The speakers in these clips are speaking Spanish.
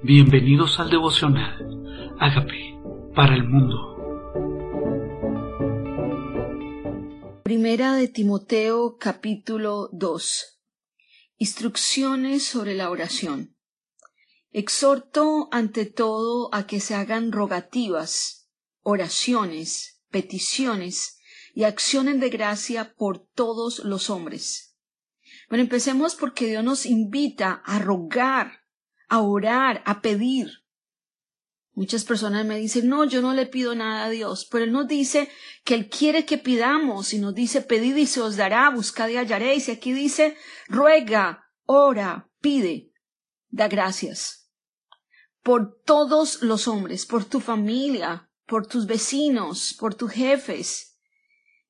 Bienvenidos al devocional. Hágame para el mundo. Primera de Timoteo capítulo 2. Instrucciones sobre la oración. Exhorto ante todo a que se hagan rogativas, oraciones, peticiones y acciones de gracia por todos los hombres. Bueno, empecemos porque Dios nos invita a rogar, a orar, a pedir. Muchas personas me dicen, no, yo no le pido nada a Dios, pero Él nos dice que Él quiere que pidamos y nos dice, pedid y se os dará, buscad y hallaréis. Y aquí dice, ruega, ora, pide, da gracias. Por todos los hombres, por tu familia, por tus vecinos, por tus jefes.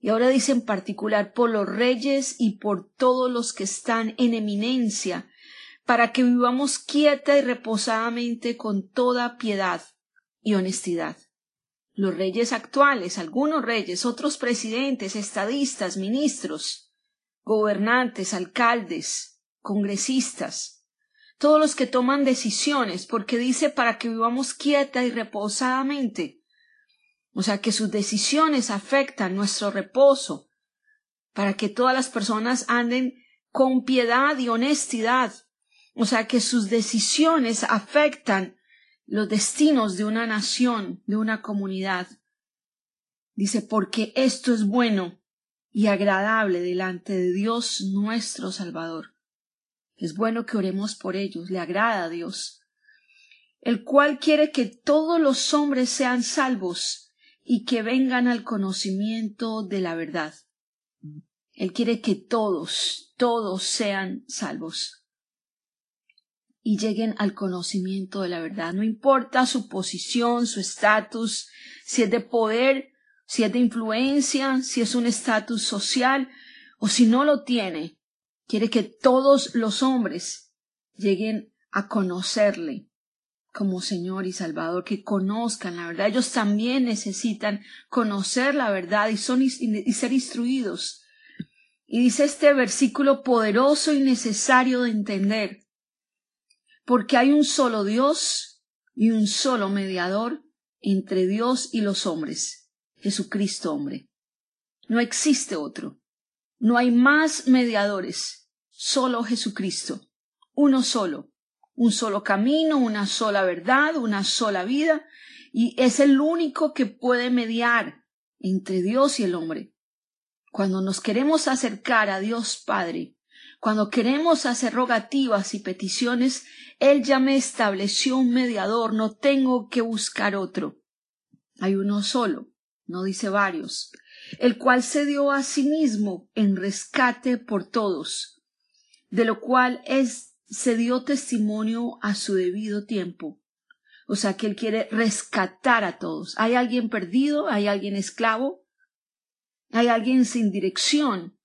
Y ahora dice en particular por los reyes y por todos los que están en eminencia, para que vivamos quieta y reposadamente con toda piedad y honestidad. Los reyes actuales, algunos reyes, otros presidentes, estadistas, ministros, gobernantes, alcaldes, congresistas, todos los que toman decisiones, porque dice para que vivamos quieta y reposadamente. O sea, que sus decisiones afectan nuestro reposo, para que todas las personas anden con piedad y honestidad. O sea, que sus decisiones afectan los destinos de una nación, de una comunidad. Dice, porque esto es bueno y agradable delante de Dios nuestro Salvador. Es bueno que oremos por ellos, le agrada a Dios, el cual quiere que todos los hombres sean salvos y que vengan al conocimiento de la verdad. Él quiere que todos, todos sean salvos y lleguen al conocimiento de la verdad. No importa su posición, su estatus, si es de poder, si es de influencia, si es un estatus social o si no lo tiene. Quiere que todos los hombres lleguen a conocerle como Señor y Salvador, que conozcan la verdad. Ellos también necesitan conocer la verdad y, son, y ser instruidos. Y dice este versículo poderoso y necesario de entender porque hay un solo Dios y un solo mediador entre Dios y los hombres, Jesucristo hombre. No existe otro. No hay más mediadores, solo Jesucristo, uno solo, un solo camino, una sola verdad, una sola vida, y es el único que puede mediar entre Dios y el hombre. Cuando nos queremos acercar a Dios Padre, cuando queremos hacer rogativas y peticiones, Él ya me estableció un mediador, no tengo que buscar otro. Hay uno solo, no dice varios, el cual se dio a sí mismo en rescate por todos, de lo cual es, se dio testimonio a su debido tiempo. O sea que Él quiere rescatar a todos. ¿Hay alguien perdido? ¿Hay alguien esclavo? ¿Hay alguien sin dirección?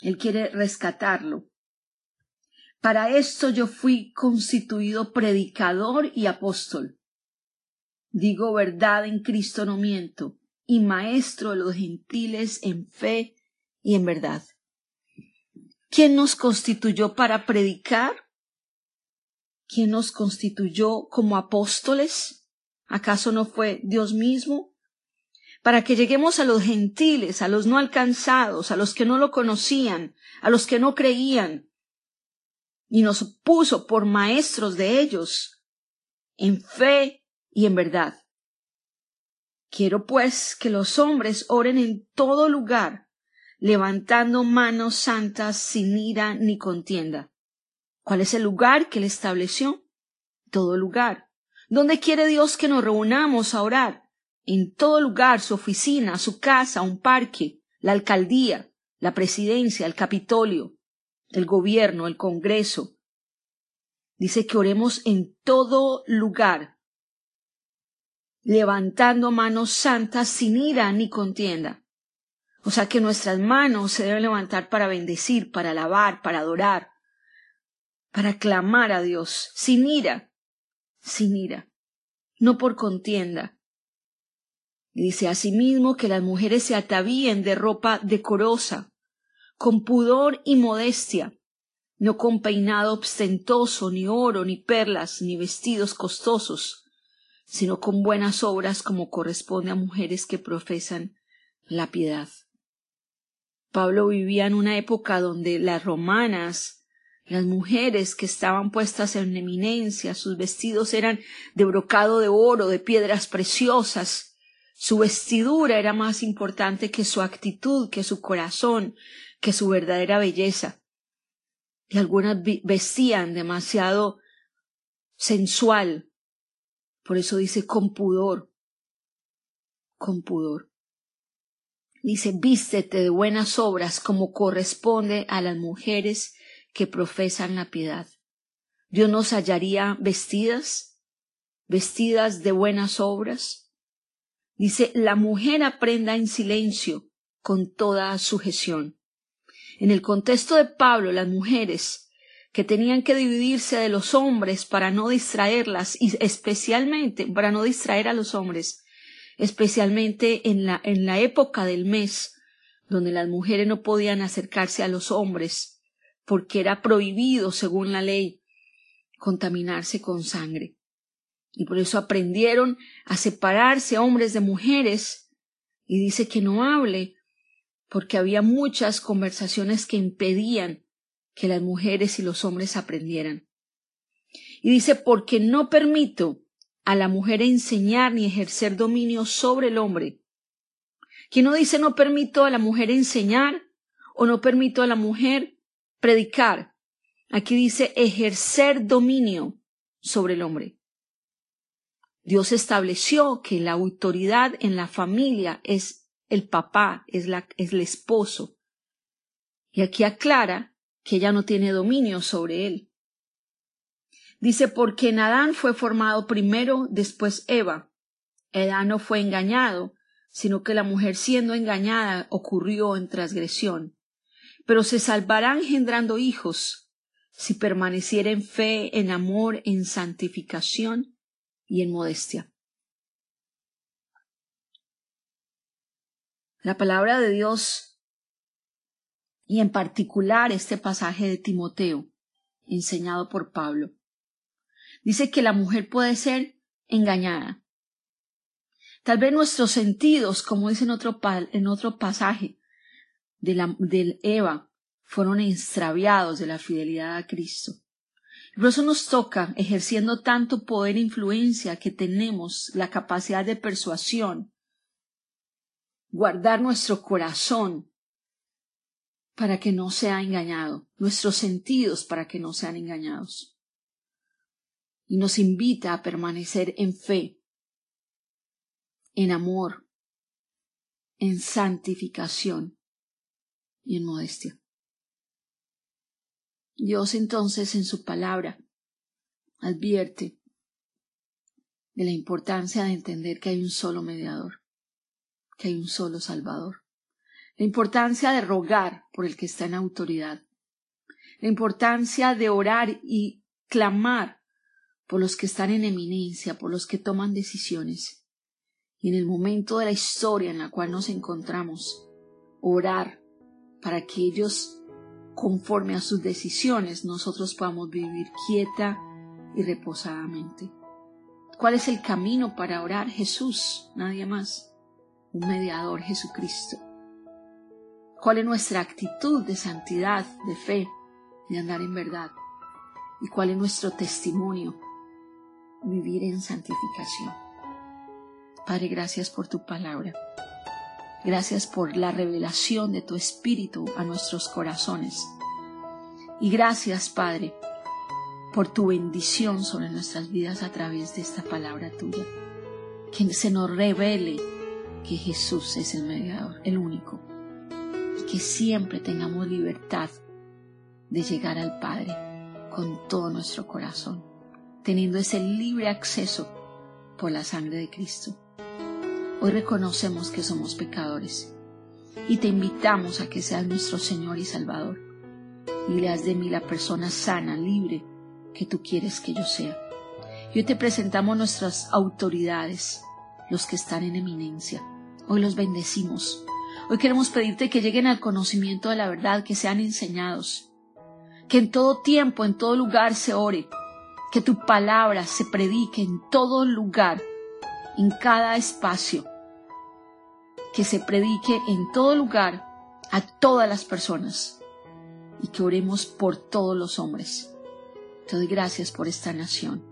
Él quiere rescatarlo. Para esto yo fui constituido predicador y apóstol. Digo verdad en Cristo no miento, y maestro de los gentiles en fe y en verdad. ¿Quién nos constituyó para predicar? ¿Quién nos constituyó como apóstoles? ¿Acaso no fue Dios mismo? Para que lleguemos a los gentiles, a los no alcanzados, a los que no lo conocían, a los que no creían, y nos puso por maestros de ellos en fe y en verdad. Quiero pues que los hombres oren en todo lugar, levantando manos santas sin ira ni contienda. ¿Cuál es el lugar que él estableció? Todo lugar. ¿Dónde quiere Dios que nos reunamos a orar? En todo lugar, su oficina, su casa, un parque, la alcaldía, la presidencia, el capitolio, el gobierno, el Congreso. Dice que oremos en todo lugar, levantando manos santas sin ira ni contienda. O sea que nuestras manos se deben levantar para bendecir, para alabar, para adorar, para clamar a Dios, sin ira, sin ira, no por contienda. Dice asimismo que las mujeres se atavíen de ropa decorosa, con pudor y modestia, no con peinado ostentoso, ni oro, ni perlas, ni vestidos costosos, sino con buenas obras como corresponde a mujeres que profesan la piedad. Pablo vivía en una época donde las romanas, las mujeres que estaban puestas en eminencia, sus vestidos eran de brocado de oro, de piedras preciosas, su vestidura era más importante que su actitud, que su corazón, que su verdadera belleza. Y algunas vestían demasiado sensual. Por eso dice con pudor. Con pudor. Dice, vístete de buenas obras como corresponde a las mujeres que profesan la piedad. Dios nos hallaría vestidas, vestidas de buenas obras. Dice, la mujer aprenda en silencio con toda sujeción. En el contexto de Pablo, las mujeres que tenían que dividirse de los hombres para no distraerlas y especialmente para no distraer a los hombres, especialmente en la, en la época del mes donde las mujeres no podían acercarse a los hombres porque era prohibido según la ley contaminarse con sangre. Y por eso aprendieron a separarse hombres de mujeres y dice que no hable porque había muchas conversaciones que impedían que las mujeres y los hombres aprendieran. Y dice, porque no permito a la mujer enseñar ni ejercer dominio sobre el hombre. Que no dice no permito a la mujer enseñar o no permito a la mujer predicar. Aquí dice ejercer dominio sobre el hombre. Dios estableció que la autoridad en la familia es el papá, es, la, es el esposo. Y aquí aclara que ella no tiene dominio sobre él. Dice, porque en Adán fue formado primero, después Eva. Adán no fue engañado, sino que la mujer siendo engañada ocurrió en transgresión. Pero se salvará engendrando hijos, si permaneciera en fe, en amor, en santificación y en modestia. La palabra de Dios y en particular este pasaje de Timoteo, enseñado por Pablo, dice que la mujer puede ser engañada. Tal vez nuestros sentidos, como dice en otro, en otro pasaje de la, del Eva, fueron extraviados de la fidelidad a Cristo. Por eso nos toca, ejerciendo tanto poder e influencia que tenemos, la capacidad de persuasión, guardar nuestro corazón para que no sea engañado, nuestros sentidos para que no sean engañados. Y nos invita a permanecer en fe, en amor, en santificación y en modestia. Dios entonces en su palabra advierte de la importancia de entender que hay un solo mediador que hay un solo Salvador. La importancia de rogar por el que está en autoridad. La importancia de orar y clamar por los que están en eminencia, por los que toman decisiones. Y en el momento de la historia en la cual nos encontramos, orar para que ellos, conforme a sus decisiones, nosotros podamos vivir quieta y reposadamente. ¿Cuál es el camino para orar? Jesús, nadie más un mediador Jesucristo. ¿Cuál es nuestra actitud de santidad, de fe, de andar en verdad? ¿Y cuál es nuestro testimonio? Vivir en santificación. Padre, gracias por tu palabra. Gracias por la revelación de tu Espíritu a nuestros corazones. Y gracias, Padre, por tu bendición sobre nuestras vidas a través de esta palabra tuya. Que se nos revele que Jesús es el mediador, el único, y que siempre tengamos libertad de llegar al Padre con todo nuestro corazón, teniendo ese libre acceso por la sangre de Cristo. Hoy reconocemos que somos pecadores y te invitamos a que seas nuestro Señor y Salvador y leas de mí la persona sana, libre que tú quieres que yo sea. Y hoy te presentamos nuestras autoridades, los que están en eminencia Hoy los bendecimos. Hoy queremos pedirte que lleguen al conocimiento de la verdad, que sean enseñados, Que en todo tiempo, en todo lugar se ore. Que tu palabra se predique en todo lugar, en cada espacio. Que se predique en todo lugar a todas las personas. Y que oremos por todos los hombres. Te doy gracias por esta nación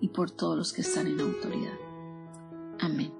y por todos los que están en autoridad. Amén.